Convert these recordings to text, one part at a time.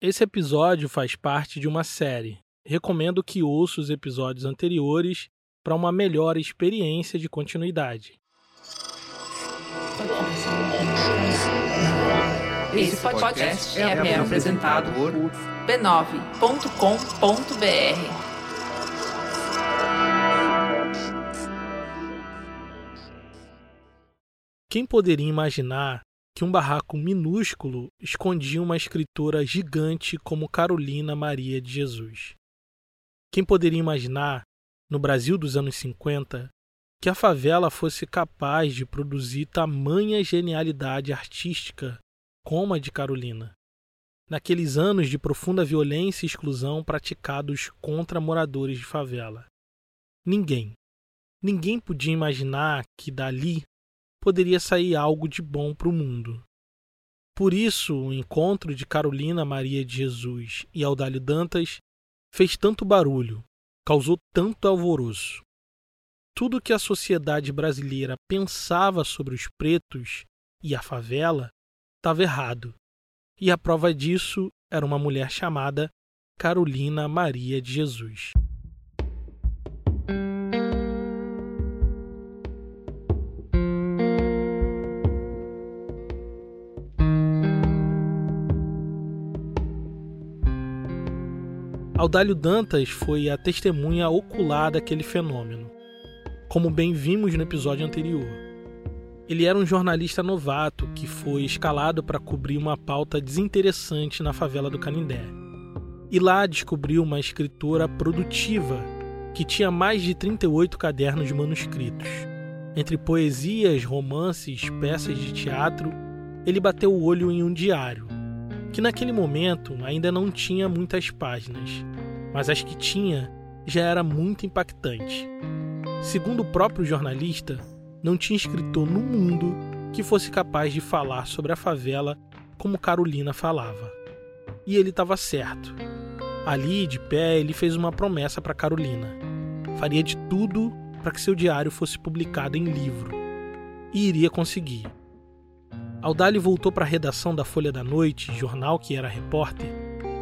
Esse episódio faz parte de uma série. Recomendo que ouça os episódios anteriores para uma melhor experiência de continuidade. Esse podcast é, apresentado por b9.com.br. Quem poderia imaginar que um barraco minúsculo escondia uma escritora gigante como Carolina Maria de Jesus? Quem poderia imaginar, no Brasil dos anos 50, que a favela fosse capaz de produzir tamanha genialidade artística como a de Carolina? Naqueles anos de profunda violência e exclusão praticados contra moradores de favela. Ninguém, ninguém podia imaginar que dali poderia sair algo de bom para o mundo. Por isso, o encontro de Carolina Maria de Jesus e Audálio Dantas fez tanto barulho, causou tanto alvoroço. Tudo que a sociedade brasileira pensava sobre os pretos e a favela estava errado. E a prova disso era uma mulher chamada Carolina Maria de Jesus. Audálio Dantas foi a testemunha ocular daquele fenômeno, como bem vimos no episódio anterior. Ele era um jornalista novato que foi escalado para cobrir uma pauta desinteressante na favela do Canindé. E lá descobriu uma escritora produtiva que tinha mais de 38 cadernos manuscritos. Entre poesias, romances, peças de teatro, ele bateu o olho em um diário, que naquele momento ainda não tinha muitas páginas, mas as que tinha já era muito impactante. Segundo o próprio jornalista, não tinha escritor no mundo que fosse capaz de falar sobre a favela como Carolina falava. E ele estava certo. Ali, de pé, ele fez uma promessa para Carolina. Faria de tudo para que seu diário fosse publicado em livro. E iria conseguir. Aldali voltou para a redação da Folha da Noite, jornal que era repórter,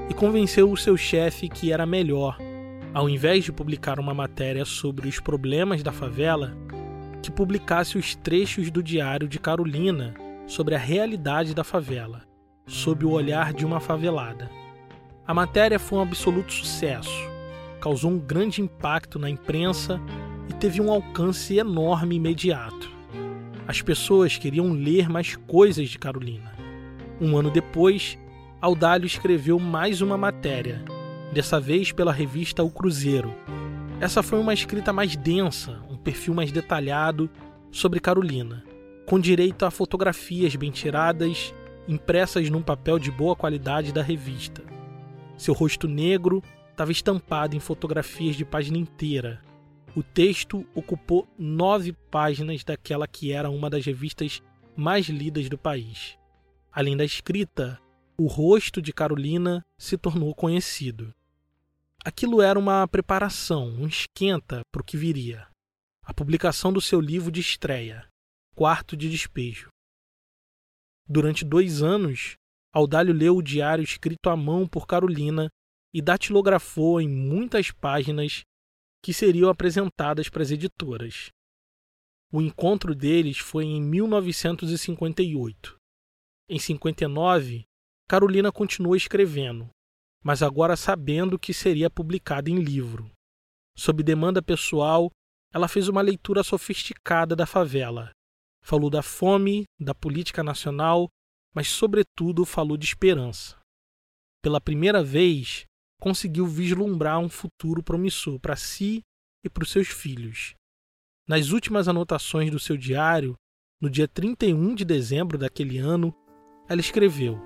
e convenceu o seu chefe que era melhor, ao invés de publicar uma matéria sobre os problemas da favela, que publicasse os trechos do diário de Carolina sobre a realidade da favela, sob o olhar de uma favelada. A matéria foi um absoluto sucesso, causou um grande impacto na imprensa e teve um alcance enorme imediato. As pessoas queriam ler mais coisas de Carolina. Um ano depois, Audálio escreveu mais uma matéria, dessa vez pela revista O Cruzeiro. Essa foi uma escrita mais densa, um perfil mais detalhado sobre Carolina, com direito a fotografias bem tiradas, impressas num papel de boa qualidade da revista. Seu rosto negro estava estampado em fotografias de página inteira, o texto ocupou nove páginas daquela que era uma das revistas mais lidas do país. Além da escrita, o rosto de Carolina se tornou conhecido. Aquilo era uma preparação, um esquenta para o que viria. A publicação do seu livro de estreia, Quarto de Despejo. Durante dois anos, Audálio leu o diário escrito à mão por Carolina e datilografou em muitas páginas que seriam apresentadas para as editoras. O encontro deles foi em 1958. Em 59, Carolina continuou escrevendo, mas agora sabendo que seria publicado em livro. Sob demanda pessoal, ela fez uma leitura sofisticada da favela. Falou da fome, da política nacional, mas, sobretudo, falou de esperança. Pela primeira vez, conseguiu vislumbrar um futuro promissor para si e para os seus filhos. Nas últimas anotações do seu diário, no dia 31 de dezembro daquele ano, ela escreveu: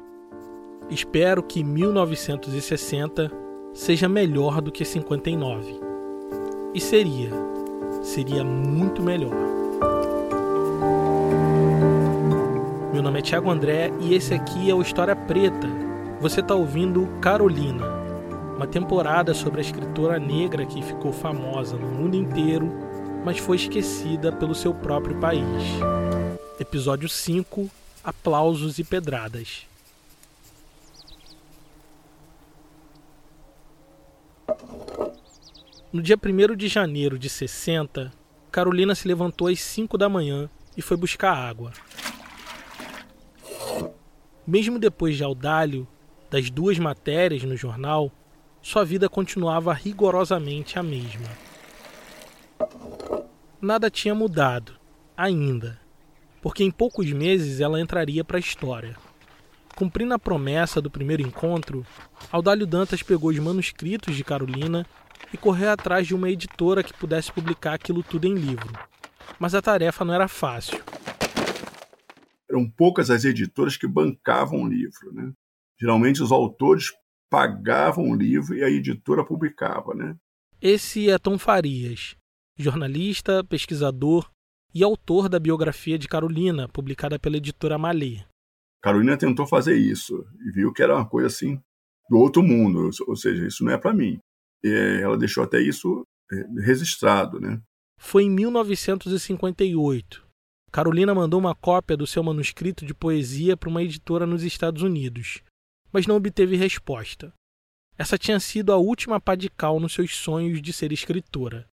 Espero que 1960 seja melhor do que 59. E seria, seria muito melhor. Meu nome é Thiago André e esse aqui é o História Preta. Você está ouvindo Carolina uma temporada sobre a escritora negra que ficou famosa no mundo inteiro, mas foi esquecida pelo seu próprio país. Episódio 5 Aplausos e Pedradas. No dia 1 de janeiro de 60, Carolina se levantou às 5 da manhã e foi buscar água. Mesmo depois de Audálio, das duas matérias no jornal, sua vida continuava rigorosamente a mesma. Nada tinha mudado, ainda, porque em poucos meses ela entraria para a história. Cumprindo a promessa do primeiro encontro, Audálio Dantas pegou os manuscritos de Carolina e correu atrás de uma editora que pudesse publicar aquilo tudo em livro. Mas a tarefa não era fácil. Eram poucas as editoras que bancavam o livro. Né? Geralmente os autores pagavam o livro e a editora publicava. Né? Esse é Tom Farias, jornalista, pesquisador e autor da biografia de Carolina, publicada pela editora Malê. Carolina tentou fazer isso e viu que era uma coisa assim do outro mundo, ou seja, isso não é para mim. E ela deixou até isso é, registrado, né? Foi em 1958. Carolina mandou uma cópia do seu manuscrito de poesia para uma editora nos Estados Unidos, mas não obteve resposta. Essa tinha sido a última pá de cal nos seus sonhos de ser escritora.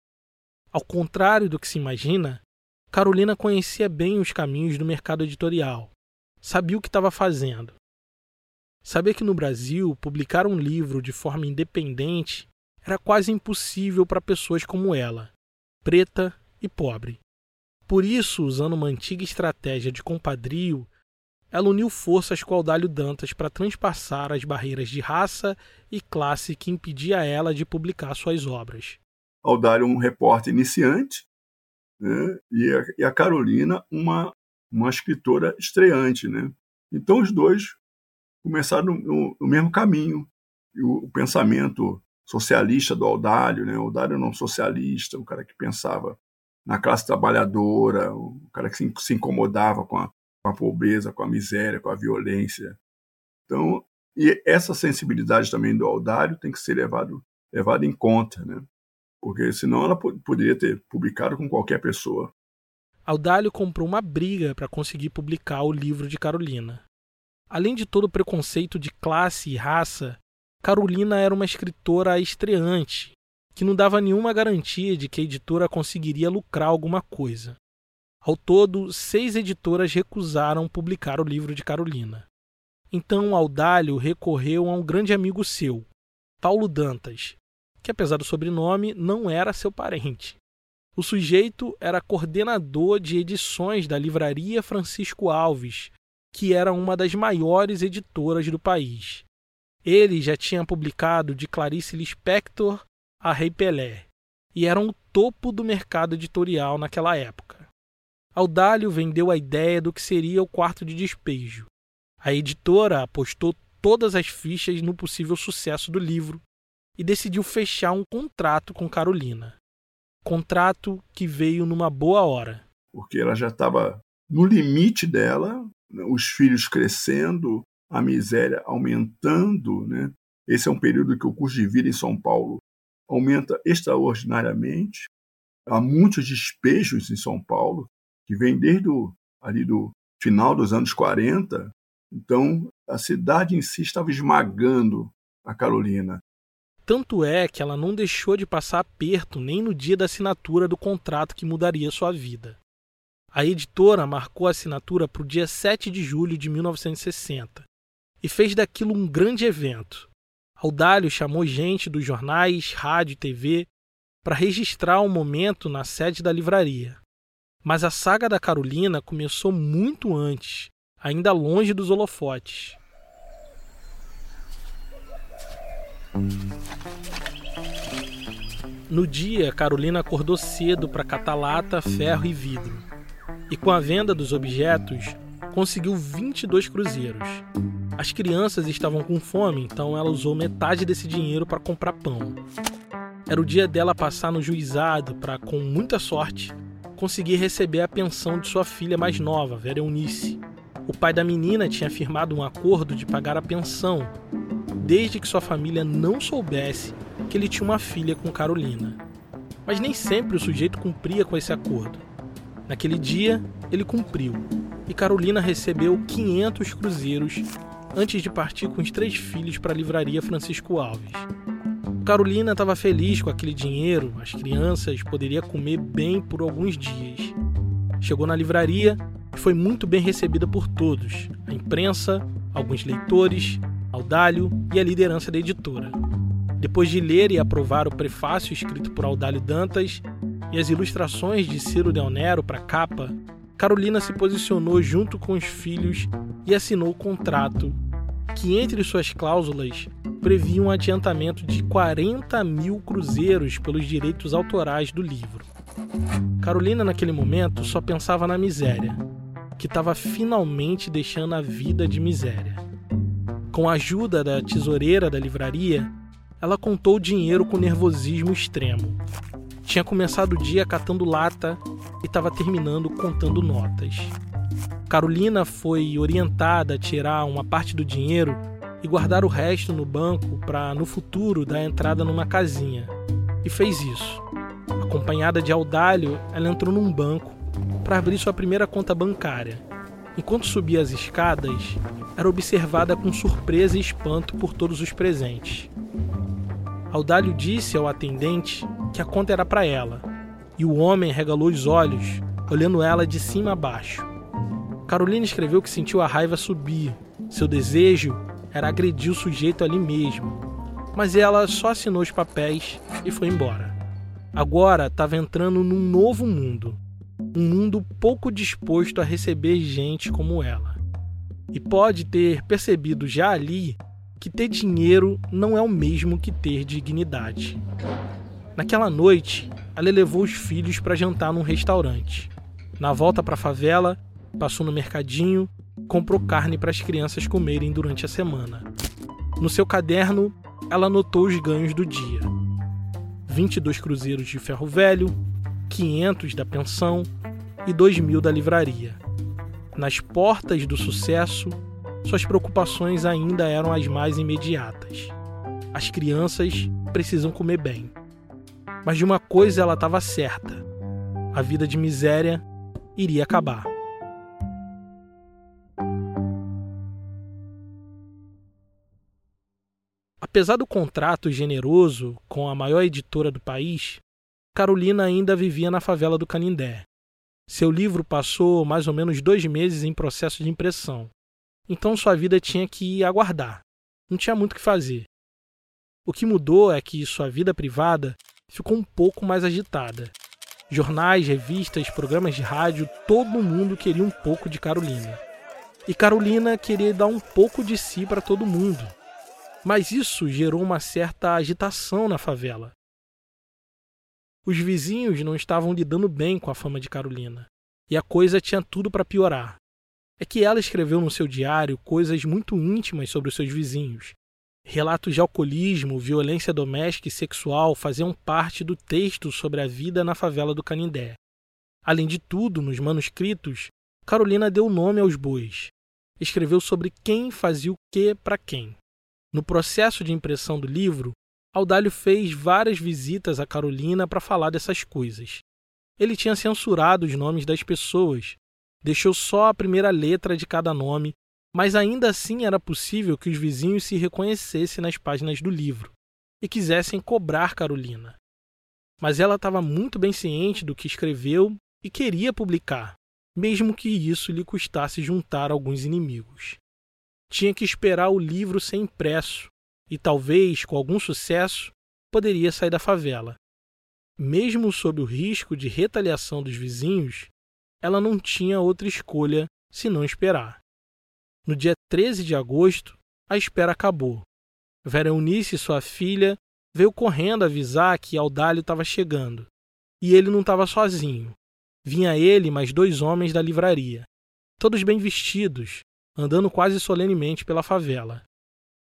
Ao contrário do que se imagina, Carolina conhecia bem os caminhos do mercado editorial sabia o que estava fazendo. Sabia que no Brasil publicar um livro de forma independente era quase impossível para pessoas como ela, preta e pobre. Por isso, usando uma antiga estratégia de compadrio, ela uniu forças com Audálio Dantas para transpassar as barreiras de raça e classe que impedia ela de publicar suas obras. Audálio, um repórter iniciante, né? e, a, e a Carolina, uma uma escritora estreante, né? Então os dois começaram no, no mesmo caminho. O, o, pensamento socialista do Audálio, né? O era um socialista, um cara que pensava na classe trabalhadora, um cara que se, se incomodava com a, com a pobreza, com a miséria, com a violência. Então, e essa sensibilidade também do Audálio tem que ser levado, levado em conta, né? Porque senão ela poderia ter publicado com qualquer pessoa. Audálio comprou uma briga para conseguir publicar o livro de Carolina. Além de todo o preconceito de classe e raça, Carolina era uma escritora estreante, que não dava nenhuma garantia de que a editora conseguiria lucrar alguma coisa. Ao todo, seis editoras recusaram publicar o livro de Carolina. Então Audálio recorreu a um grande amigo seu, Paulo Dantas, que apesar do sobrenome não era seu parente. O sujeito era coordenador de edições da Livraria Francisco Alves, que era uma das maiores editoras do país. Ele já tinha publicado de Clarice Lispector a Rei Pelé, e era um topo do mercado editorial naquela época. Audálio vendeu a ideia do que seria o quarto de despejo. A editora apostou todas as fichas no possível sucesso do livro e decidiu fechar um contrato com Carolina. Contrato que veio numa boa hora. Porque ela já estava no limite dela, né, os filhos crescendo, a miséria aumentando. Né? Esse é um período que o custo de vida em São Paulo aumenta extraordinariamente. Há muitos despejos em São Paulo, que vem desde o, ali do final dos anos 40. Então, a cidade em si estava esmagando a Carolina. Tanto é que ela não deixou de passar aperto nem no dia da assinatura do contrato que mudaria sua vida. A editora marcou a assinatura para o dia 7 de julho de 1960 e fez daquilo um grande evento. Audálio chamou gente dos jornais, rádio e TV para registrar o momento na sede da livraria. Mas a saga da Carolina começou muito antes, ainda longe dos holofotes. No dia, Carolina acordou cedo para catar lata, ferro e vidro. E com a venda dos objetos, conseguiu 22 cruzeiros. As crianças estavam com fome, então ela usou metade desse dinheiro para comprar pão. Era o dia dela passar no juizado para, com muita sorte, conseguir receber a pensão de sua filha mais nova, Vera Eunice. O pai da menina tinha firmado um acordo de pagar a pensão desde que sua família não soubesse que ele tinha uma filha com Carolina. Mas nem sempre o sujeito cumpria com esse acordo. Naquele dia, ele cumpriu, e Carolina recebeu 500 cruzeiros antes de partir com os três filhos para a livraria Francisco Alves. Carolina estava feliz com aquele dinheiro, as crianças poderiam comer bem por alguns dias. Chegou na livraria e foi muito bem recebida por todos: a imprensa, alguns leitores, Audálio e a liderança da editora. Depois de ler e aprovar o prefácio escrito por Audálio Dantas e as ilustrações de Ciro Del Nero para a capa, Carolina se posicionou junto com os filhos e assinou o contrato, que entre suas cláusulas previa um adiantamento de 40 mil cruzeiros pelos direitos autorais do livro. Carolina, naquele momento, só pensava na miséria, que estava finalmente deixando a vida de miséria. Com a ajuda da tesoureira da livraria, ela contou o dinheiro com nervosismo extremo. Tinha começado o dia catando lata e estava terminando contando notas. Carolina foi orientada a tirar uma parte do dinheiro e guardar o resto no banco para no futuro dar entrada numa casinha. E fez isso. Acompanhada de Audálio, ela entrou num banco para abrir sua primeira conta bancária. Enquanto subia as escadas, era observada com surpresa e espanto por todos os presentes. Audálio disse ao atendente que a conta era para ela, e o homem regalou os olhos, olhando ela de cima a baixo. Carolina escreveu que sentiu a raiva subir. Seu desejo era agredir o sujeito ali mesmo. Mas ela só assinou os papéis e foi embora. Agora estava entrando num novo mundo. Um mundo pouco disposto a receber gente como ela. E pode ter percebido já ali que ter dinheiro não é o mesmo que ter dignidade. Naquela noite, ela levou os filhos para jantar num restaurante. Na volta para a favela, passou no mercadinho, comprou carne para as crianças comerem durante a semana. No seu caderno, ela anotou os ganhos do dia: 22 cruzeiros de ferro velho, 500 da pensão e 2 mil da livraria. Nas portas do sucesso, suas preocupações ainda eram as mais imediatas. As crianças precisam comer bem. Mas de uma coisa ela estava certa: a vida de miséria iria acabar. Apesar do contrato generoso com a maior editora do país, Carolina ainda vivia na favela do Canindé. Seu livro passou mais ou menos dois meses em processo de impressão, então sua vida tinha que aguardar. Não tinha muito o que fazer. O que mudou é que sua vida privada ficou um pouco mais agitada. Jornais, revistas, programas de rádio, todo mundo queria um pouco de Carolina. E Carolina queria dar um pouco de si para todo mundo. Mas isso gerou uma certa agitação na favela. Os vizinhos não estavam lidando bem com a fama de Carolina, e a coisa tinha tudo para piorar. É que ela escreveu no seu diário coisas muito íntimas sobre os seus vizinhos. Relatos de alcoolismo, violência doméstica e sexual faziam parte do texto sobre a vida na favela do Canindé. Além de tudo, nos manuscritos, Carolina deu nome aos bois. Escreveu sobre quem fazia o que para quem. No processo de impressão do livro, Audálio fez várias visitas a Carolina para falar dessas coisas. Ele tinha censurado os nomes das pessoas, deixou só a primeira letra de cada nome, mas ainda assim era possível que os vizinhos se reconhecessem nas páginas do livro e quisessem cobrar Carolina. Mas ela estava muito bem ciente do que escreveu e queria publicar, mesmo que isso lhe custasse juntar alguns inimigos tinha que esperar o livro ser impresso e talvez, com algum sucesso, poderia sair da favela. Mesmo sob o risco de retaliação dos vizinhos, ela não tinha outra escolha senão esperar. No dia 13 de agosto, a espera acabou. Vera Eunice, sua filha, veio correndo avisar que Audálio estava chegando. E ele não estava sozinho. Vinha ele mais dois homens da livraria, todos bem vestidos, andando quase solenemente pela favela.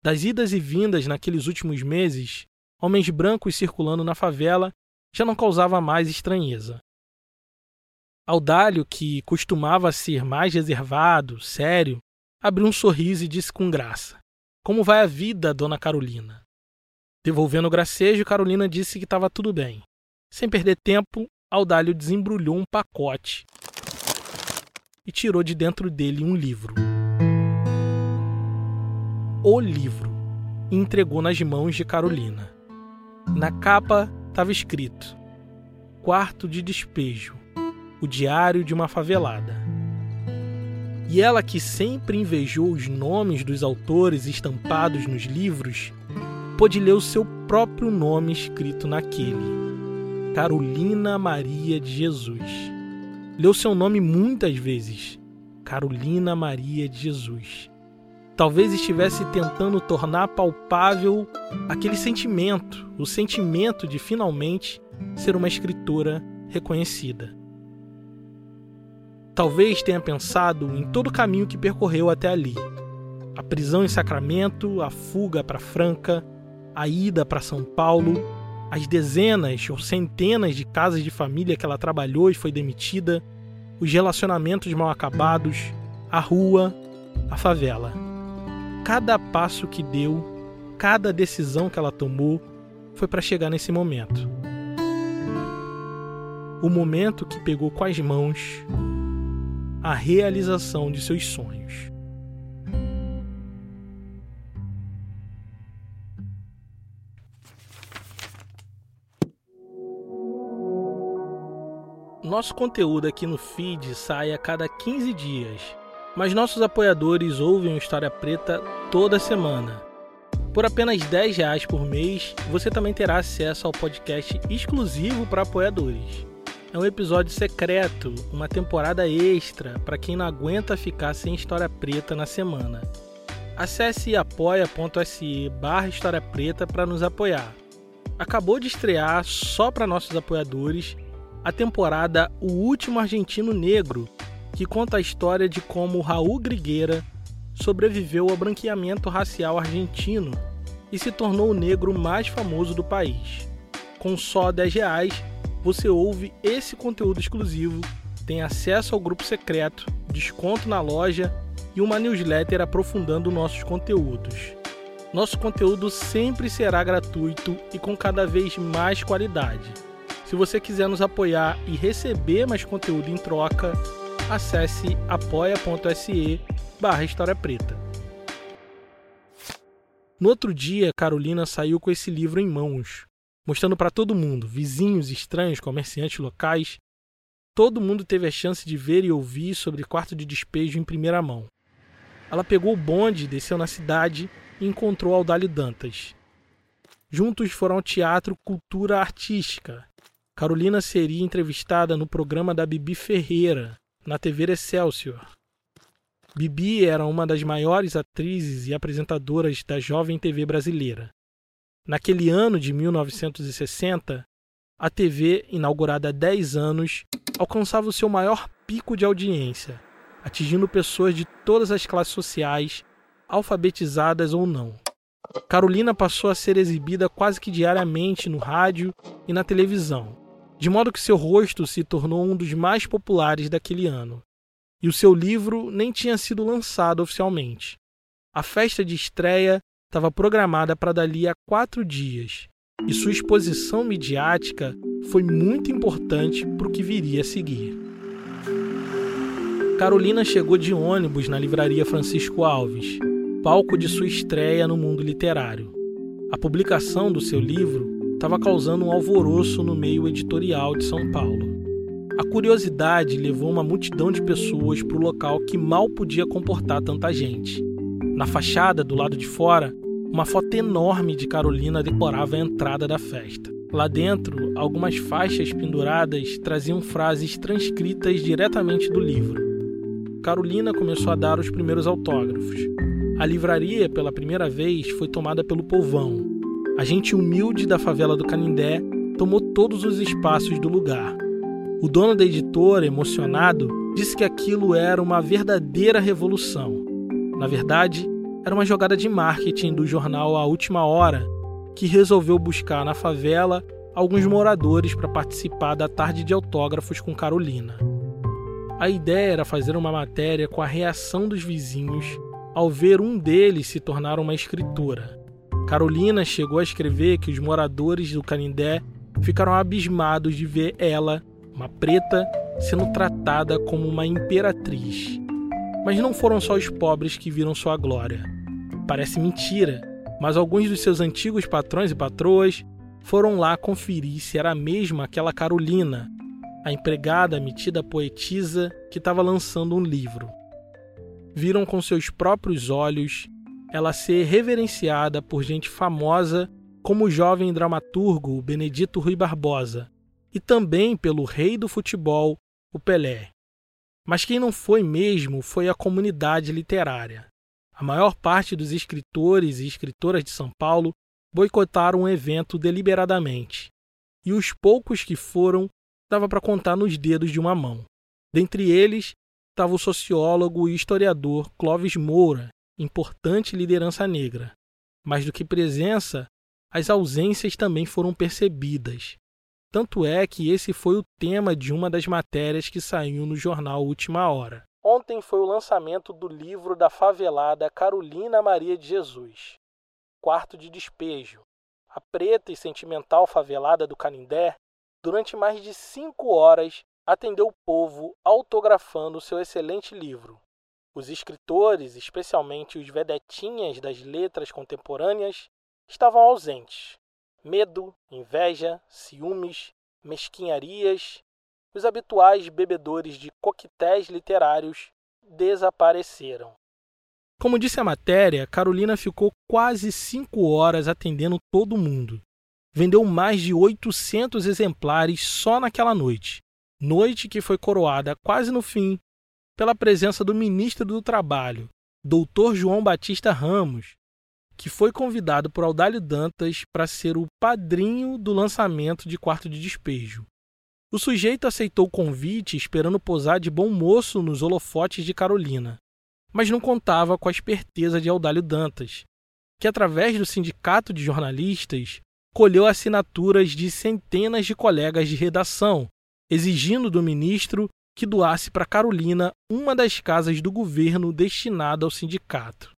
Das idas e vindas naqueles últimos meses, homens brancos circulando na favela já não causava mais estranheza. Audálio, que costumava ser mais reservado, sério, abriu um sorriso e disse com graça: Como vai a vida, dona Carolina? Devolvendo o gracejo, Carolina disse que estava tudo bem. Sem perder tempo, Audálio desembrulhou um pacote e tirou de dentro dele um livro o livro e entregou nas mãos de Carolina. Na capa estava escrito: Quarto de despejo o diário de uma favelada. E ela, que sempre invejou os nomes dos autores estampados nos livros, pôde ler o seu próprio nome escrito naquele: Carolina Maria de Jesus. Leu seu nome muitas vezes: Carolina Maria de Jesus. Talvez estivesse tentando tornar palpável aquele sentimento, o sentimento de finalmente ser uma escritora reconhecida. Talvez tenha pensado em todo o caminho que percorreu até ali. A prisão em Sacramento, a fuga para Franca, a ida para São Paulo, as dezenas ou centenas de casas de família que ela trabalhou e foi demitida, os relacionamentos mal acabados, a rua, a favela. Cada passo que deu, cada decisão que ela tomou, foi para chegar nesse momento. O momento que pegou com as mãos a realização de seus sonhos. Nosso conteúdo aqui no feed sai a cada 15 dias, mas nossos apoiadores ouvem o História Preta toda semana. Por apenas 10 reais por mês, você também terá acesso ao podcast exclusivo para apoiadores. É um episódio secreto, uma temporada extra para quem não aguenta ficar sem história preta na semana. Acesse apoia.se barra História Preta para nos apoiar. Acabou de estrear, só para nossos apoiadores, a temporada O Último Argentino Negro, que conta a história de como Raul Grigueira sobreviveu ao branqueamento racial argentino e se tornou o negro mais famoso do país. Com só 10 reais, você ouve esse conteúdo exclusivo, tem acesso ao grupo secreto, desconto na loja e uma newsletter aprofundando nossos conteúdos. Nosso conteúdo sempre será gratuito e com cada vez mais qualidade. Se você quiser nos apoiar e receber mais conteúdo em troca, acesse apoia.se barra História Preta. No outro dia, Carolina saiu com esse livro em mãos, mostrando para todo mundo, vizinhos, estranhos, comerciantes locais. Todo mundo teve a chance de ver e ouvir sobre quarto de despejo em primeira mão. Ela pegou o bonde, desceu na cidade e encontrou Aldalho Dantas. Juntos foram ao Teatro Cultura Artística. Carolina seria entrevistada no programa da Bibi Ferreira, na TV Excelsior. Bibi era uma das maiores atrizes e apresentadoras da jovem TV brasileira. Naquele ano de 1960, a TV, inaugurada há 10 anos, alcançava o seu maior pico de audiência, atingindo pessoas de todas as classes sociais, alfabetizadas ou não. Carolina passou a ser exibida quase que diariamente no rádio e na televisão, de modo que seu rosto se tornou um dos mais populares daquele ano. E o seu livro nem tinha sido lançado oficialmente. A festa de estreia estava programada para dali a quatro dias, e sua exposição midiática foi muito importante para o que viria a seguir. Carolina chegou de ônibus na livraria Francisco Alves, palco de sua estreia no mundo literário. A publicação do seu livro estava causando um alvoroço no meio editorial de São Paulo. A curiosidade levou uma multidão de pessoas para o local que mal podia comportar tanta gente. Na fachada, do lado de fora, uma foto enorme de Carolina decorava a entrada da festa. Lá dentro, algumas faixas penduradas traziam frases transcritas diretamente do livro. Carolina começou a dar os primeiros autógrafos. A livraria, pela primeira vez, foi tomada pelo povão. A gente humilde da favela do Canindé tomou todos os espaços do lugar. O dono da editora, emocionado, disse que aquilo era uma verdadeira revolução. Na verdade, era uma jogada de marketing do jornal A Última Hora, que resolveu buscar na favela alguns moradores para participar da tarde de autógrafos com Carolina. A ideia era fazer uma matéria com a reação dos vizinhos ao ver um deles se tornar uma escritora. Carolina chegou a escrever que os moradores do Canindé ficaram abismados de ver ela, uma preta, sendo tratada como uma imperatriz. Mas não foram só os pobres que viram sua glória. Parece mentira, mas alguns dos seus antigos patrões e patroas foram lá conferir se era mesmo aquela Carolina, a empregada metida poetisa que estava lançando um livro. Viram com seus próprios olhos ela ser reverenciada por gente famosa como o jovem dramaturgo Benedito Rui Barbosa e também pelo rei do futebol, o Pelé. Mas quem não foi mesmo foi a comunidade literária. A maior parte dos escritores e escritoras de São Paulo boicotaram o evento deliberadamente. E os poucos que foram dava para contar nos dedos de uma mão. Dentre eles estava o sociólogo e historiador Clóvis Moura, importante liderança negra. Mais do que presença, as ausências também foram percebidas. Tanto é que esse foi o tema de uma das matérias que saiu no jornal Última Hora. Ontem foi o lançamento do livro da favelada Carolina Maria de Jesus, Quarto de Despejo. A preta e sentimental favelada do Canindé, durante mais de cinco horas, atendeu o povo autografando seu excelente livro. Os escritores, especialmente os vedetinhas das letras contemporâneas, estavam ausentes. Medo, inveja, ciúmes, mesquinharias, os habituais bebedores de coquetéis literários desapareceram. Como disse a matéria, Carolina ficou quase cinco horas atendendo todo mundo. Vendeu mais de 800 exemplares só naquela noite. Noite que foi coroada quase no fim pela presença do ministro do Trabalho, Dr. João Batista Ramos, que foi convidado por Audálio Dantas para ser o padrinho do lançamento de Quarto de Despejo. O sujeito aceitou o convite esperando posar de bom moço nos holofotes de Carolina, mas não contava com a esperteza de Audálio Dantas, que através do sindicato de jornalistas colheu assinaturas de centenas de colegas de redação, exigindo do ministro que doasse para Carolina uma das casas do governo destinada ao sindicato.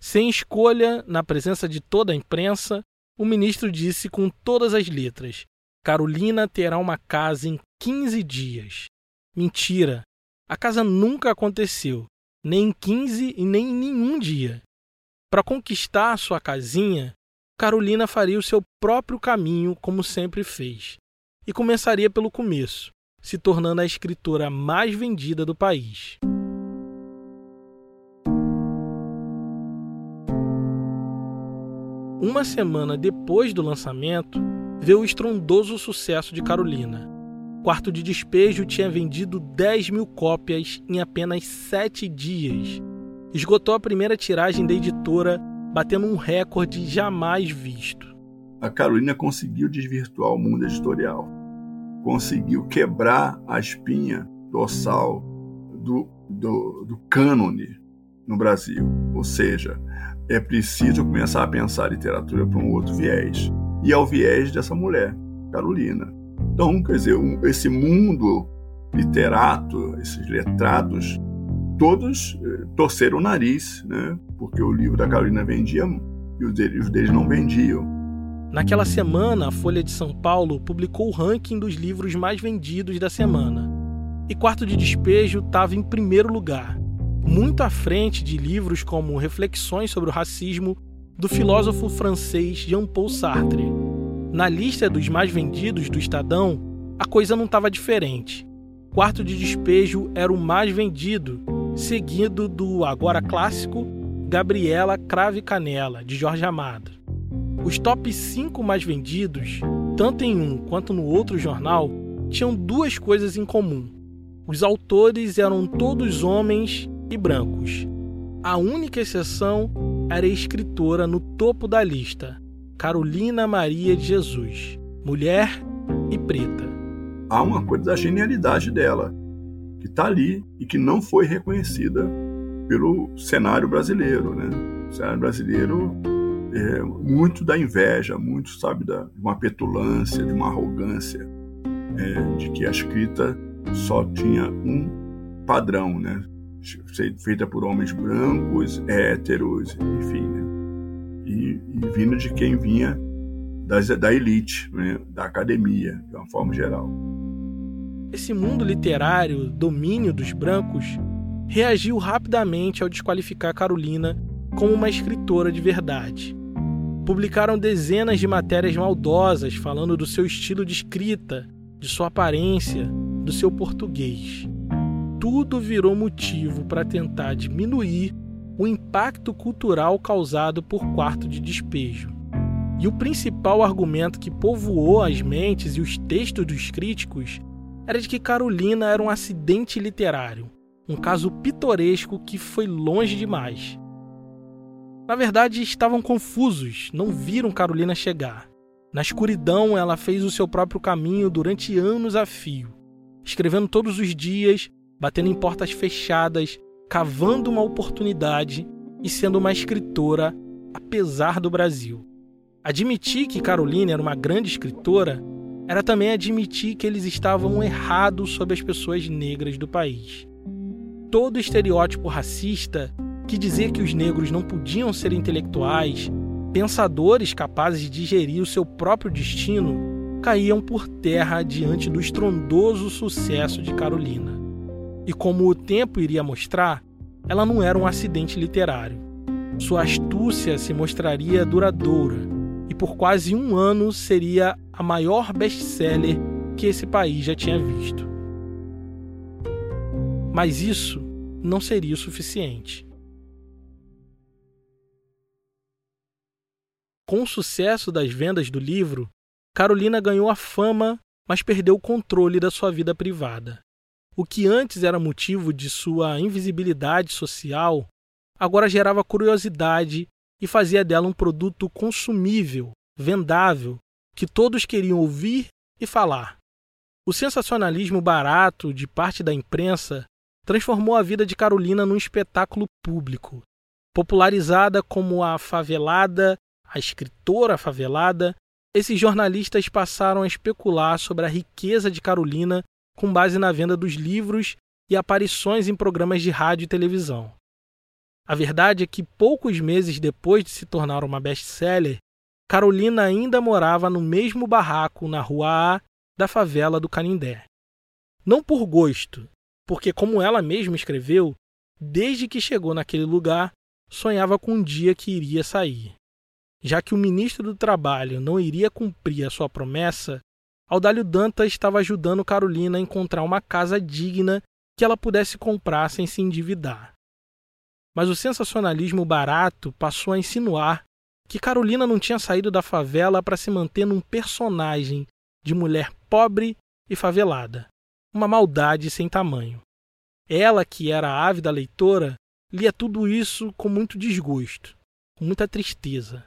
Sem escolha, na presença de toda a imprensa, o ministro disse com todas as letras Carolina terá uma casa em 15 dias. Mentira! A casa nunca aconteceu, nem em 15 e nem em nenhum dia. Para conquistar sua casinha, Carolina faria o seu próprio caminho, como sempre fez, e começaria pelo começo, se tornando a escritora mais vendida do país. Uma semana depois do lançamento, vê o estrondoso sucesso de Carolina. Quarto de Despejo tinha vendido 10 mil cópias em apenas sete dias. Esgotou a primeira tiragem da editora, batendo um recorde jamais visto. A Carolina conseguiu desvirtuar o mundo editorial. Conseguiu quebrar a espinha dorsal do, do, do cânone no Brasil. Ou seja, é preciso começar a pensar a literatura por um outro viés e ao viés dessa mulher, Carolina. Então, quer dizer, um, esse mundo literato, esses letrados, todos eh, torceram o nariz, né? porque o livro da Carolina vendia e os deles, os deles não vendiam. Naquela semana, a Folha de São Paulo publicou o ranking dos livros mais vendidos da semana. E Quarto de Despejo estava em primeiro lugar, muito à frente de livros como Reflexões sobre o Racismo do filósofo francês Jean-Paul Sartre. Na lista dos mais vendidos do Estadão, a coisa não estava diferente. Quarto de Despejo era o mais vendido, seguido do agora clássico Gabriela Crave Canela, de Jorge Amado. Os top 5 mais vendidos, tanto em um quanto no outro jornal, tinham duas coisas em comum. Os autores eram todos homens e brancos. A única exceção era escritora no topo da lista, Carolina Maria de Jesus, mulher e preta. Há uma coisa da genialidade dela, que está ali e que não foi reconhecida pelo cenário brasileiro. Né? O cenário brasileiro é muito da inveja, muito, sabe, da, de uma petulância, de uma arrogância, é, de que a escrita só tinha um padrão, né? feita por homens brancos, héteros, enfim, né? e, e, vindo de quem vinha das, da elite, né? da academia, de uma forma geral. Esse mundo literário, domínio dos brancos, reagiu rapidamente ao desqualificar Carolina como uma escritora de verdade. Publicaram dezenas de matérias maldosas falando do seu estilo de escrita, de sua aparência, do seu português. Tudo virou motivo para tentar diminuir o impacto cultural causado por quarto de despejo. E o principal argumento que povoou as mentes e os textos dos críticos era de que Carolina era um acidente literário, um caso pitoresco que foi longe demais. Na verdade, estavam confusos, não viram Carolina chegar. Na escuridão, ela fez o seu próprio caminho durante anos a fio, escrevendo todos os dias, batendo em portas fechadas, cavando uma oportunidade e sendo uma escritora, apesar do Brasil. Admitir que Carolina era uma grande escritora era também admitir que eles estavam errados sobre as pessoas negras do país. Todo estereótipo racista que dizia que os negros não podiam ser intelectuais, pensadores capazes de digerir o seu próprio destino, caíam por terra diante do estrondoso sucesso de Carolina. E como o tempo iria mostrar, ela não era um acidente literário. Sua astúcia se mostraria duradoura e por quase um ano seria a maior best-seller que esse país já tinha visto. Mas isso não seria o suficiente. Com o sucesso das vendas do livro, Carolina ganhou a fama, mas perdeu o controle da sua vida privada. O que antes era motivo de sua invisibilidade social, agora gerava curiosidade e fazia dela um produto consumível, vendável, que todos queriam ouvir e falar. O sensacionalismo barato de parte da imprensa transformou a vida de Carolina num espetáculo público. Popularizada como a favelada, a escritora favelada, esses jornalistas passaram a especular sobre a riqueza de Carolina com base na venda dos livros e aparições em programas de rádio e televisão. A verdade é que poucos meses depois de se tornar uma best-seller, Carolina ainda morava no mesmo barraco na rua A da favela do Canindé. Não por gosto, porque, como ela mesma escreveu, desde que chegou naquele lugar, sonhava com um dia que iria sair. Já que o ministro do Trabalho não iria cumprir a sua promessa, Audálio Dantas estava ajudando Carolina a encontrar uma casa digna que ela pudesse comprar sem se endividar mas o sensacionalismo barato passou a insinuar que Carolina não tinha saído da favela para se manter num personagem de mulher pobre e favelada, uma maldade sem tamanho. Ela, que era ávida leitora, lia tudo isso com muito desgosto, com muita tristeza.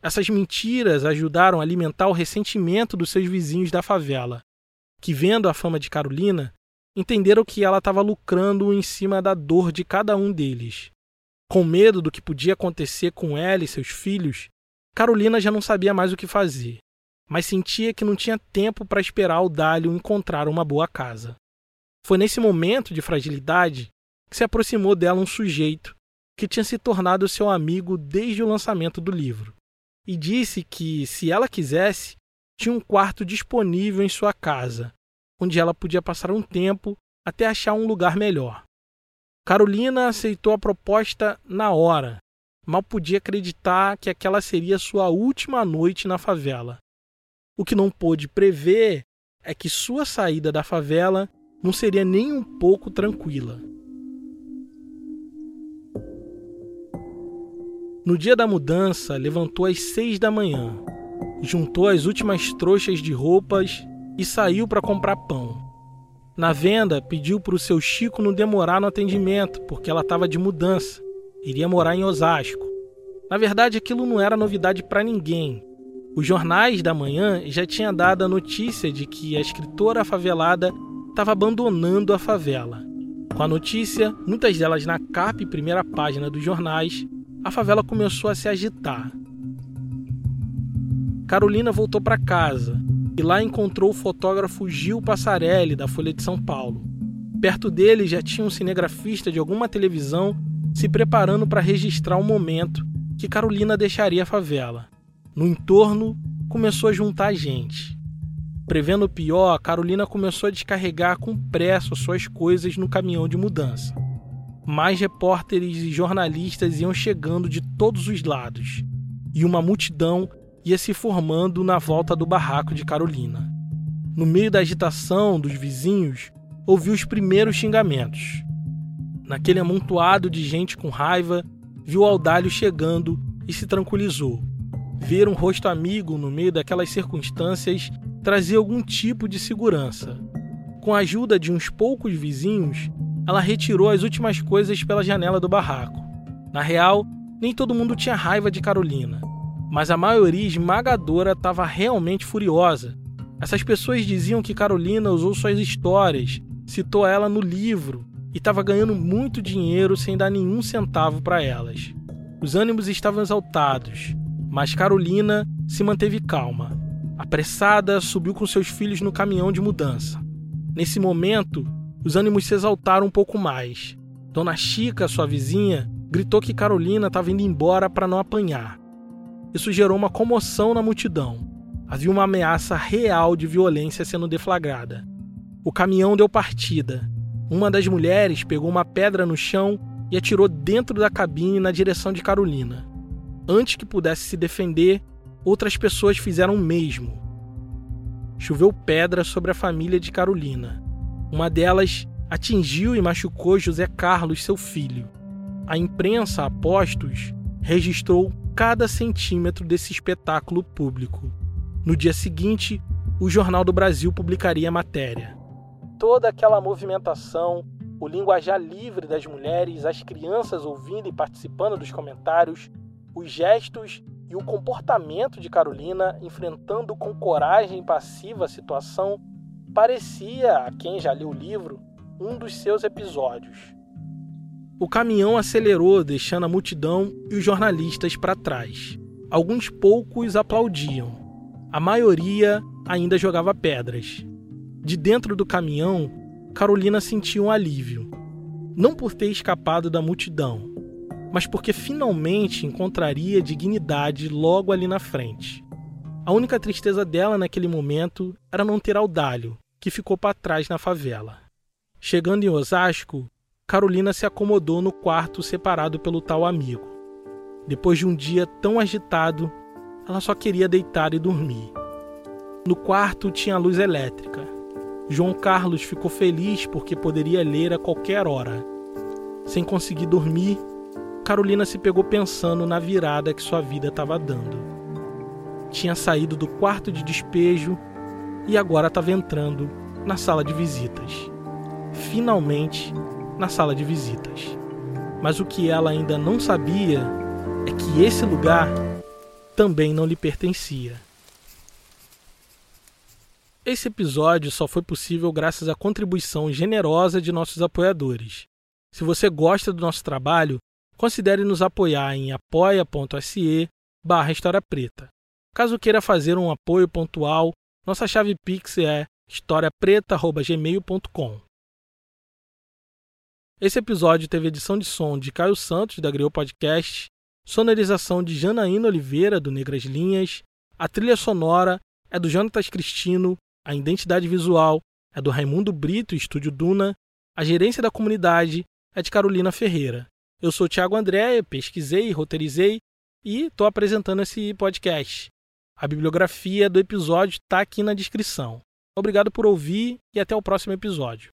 Essas mentiras ajudaram a alimentar o ressentimento dos seus vizinhos da favela, que, vendo a fama de Carolina, entenderam que ela estava lucrando em cima da dor de cada um deles. Com medo do que podia acontecer com ela e seus filhos, Carolina já não sabia mais o que fazer, mas sentia que não tinha tempo para esperar o Dálio encontrar uma boa casa. Foi nesse momento de fragilidade que se aproximou dela um sujeito que tinha se tornado seu amigo desde o lançamento do livro, e disse que, se ela quisesse, tinha um quarto disponível em sua casa onde ela podia passar um tempo até achar um lugar melhor. Carolina aceitou a proposta na hora. Mal podia acreditar que aquela seria sua última noite na favela. O que não pôde prever é que sua saída da favela não seria nem um pouco tranquila. No dia da mudança, levantou às seis da manhã, juntou as últimas trouxas de roupas e saiu para comprar pão. Na venda, pediu para o seu Chico não demorar no atendimento, porque ela estava de mudança, iria morar em Osasco. Na verdade, aquilo não era novidade para ninguém. Os jornais da manhã já tinham dado a notícia de que a escritora favelada estava abandonando a favela. Com a notícia, muitas delas na capa e primeira página dos jornais, a favela começou a se agitar. Carolina voltou para casa, e lá encontrou o fotógrafo Gil Passarelli, da Folha de São Paulo. Perto dele já tinha um cinegrafista de alguma televisão se preparando para registrar o momento que Carolina deixaria a favela. No entorno, começou a juntar gente. Prevendo o pior, Carolina começou a descarregar com pressa suas coisas no caminhão de mudança. Mais repórteres e jornalistas iam chegando de todos os lados. e uma multidão ia se formando na volta do barraco de Carolina. No meio da agitação dos vizinhos, ouviu os primeiros xingamentos. Naquele amontoado de gente com raiva, viu Aldalho chegando e se tranquilizou. Ver um rosto amigo no meio daquelas circunstâncias trazia algum tipo de segurança. Com a ajuda de uns poucos vizinhos, ela retirou as últimas coisas pela janela do barraco. Na real, nem todo mundo tinha raiva de Carolina, mas a maioria esmagadora estava realmente furiosa. Essas pessoas diziam que Carolina usou suas histórias, citou ela no livro e estava ganhando muito dinheiro sem dar nenhum centavo para elas. Os ânimos estavam exaltados, mas Carolina se manteve calma. Apressada, subiu com seus filhos no caminhão de mudança. Nesse momento, os ânimos se exaltaram um pouco mais. Dona Chica, sua vizinha, gritou que Carolina estava indo embora para não apanhar. Isso gerou uma comoção na multidão. Havia uma ameaça real de violência sendo deflagrada. O caminhão deu partida. Uma das mulheres pegou uma pedra no chão e atirou dentro da cabine na direção de Carolina. Antes que pudesse se defender, outras pessoas fizeram o mesmo. Choveu pedra sobre a família de Carolina. Uma delas atingiu e machucou José Carlos, seu filho. A imprensa, apostos, registrou cada centímetro desse espetáculo público. No dia seguinte, o Jornal do Brasil publicaria a matéria. Toda aquela movimentação, o linguajar livre das mulheres, as crianças ouvindo e participando dos comentários, os gestos e o comportamento de Carolina enfrentando com coragem passiva a situação parecia, a quem já leu o livro, um dos seus episódios. O caminhão acelerou, deixando a multidão e os jornalistas para trás. Alguns poucos aplaudiam. A maioria ainda jogava pedras. De dentro do caminhão, Carolina sentiu um alívio. Não por ter escapado da multidão, mas porque finalmente encontraria dignidade logo ali na frente. A única tristeza dela naquele momento era não ter Audálio, que ficou para trás na favela. Chegando em Osasco, Carolina se acomodou no quarto separado pelo tal amigo. Depois de um dia tão agitado, ela só queria deitar e dormir. No quarto tinha luz elétrica. João Carlos ficou feliz porque poderia ler a qualquer hora. Sem conseguir dormir, Carolina se pegou pensando na virada que sua vida estava dando. Tinha saído do quarto de despejo e agora estava entrando na sala de visitas. Finalmente, na sala de visitas. Mas o que ela ainda não sabia é que esse lugar também não lhe pertencia. Esse episódio só foi possível graças à contribuição generosa de nossos apoiadores. Se você gosta do nosso trabalho, considere nos apoiar em apoia.se barra História Preta. Caso queira fazer um apoio pontual, nossa chave Pix é historiapreta.gmail.com. Esse episódio teve edição de som de Caio Santos, da Griot Podcast, sonorização de Janaína Oliveira, do Negras Linhas, a trilha sonora é do Jonatas Cristino, a identidade visual é do Raimundo Brito, Estúdio Duna, a gerência da comunidade é de Carolina Ferreira. Eu sou Thiago André, pesquisei, roteirizei e estou apresentando esse podcast. A bibliografia do episódio está aqui na descrição. Obrigado por ouvir e até o próximo episódio.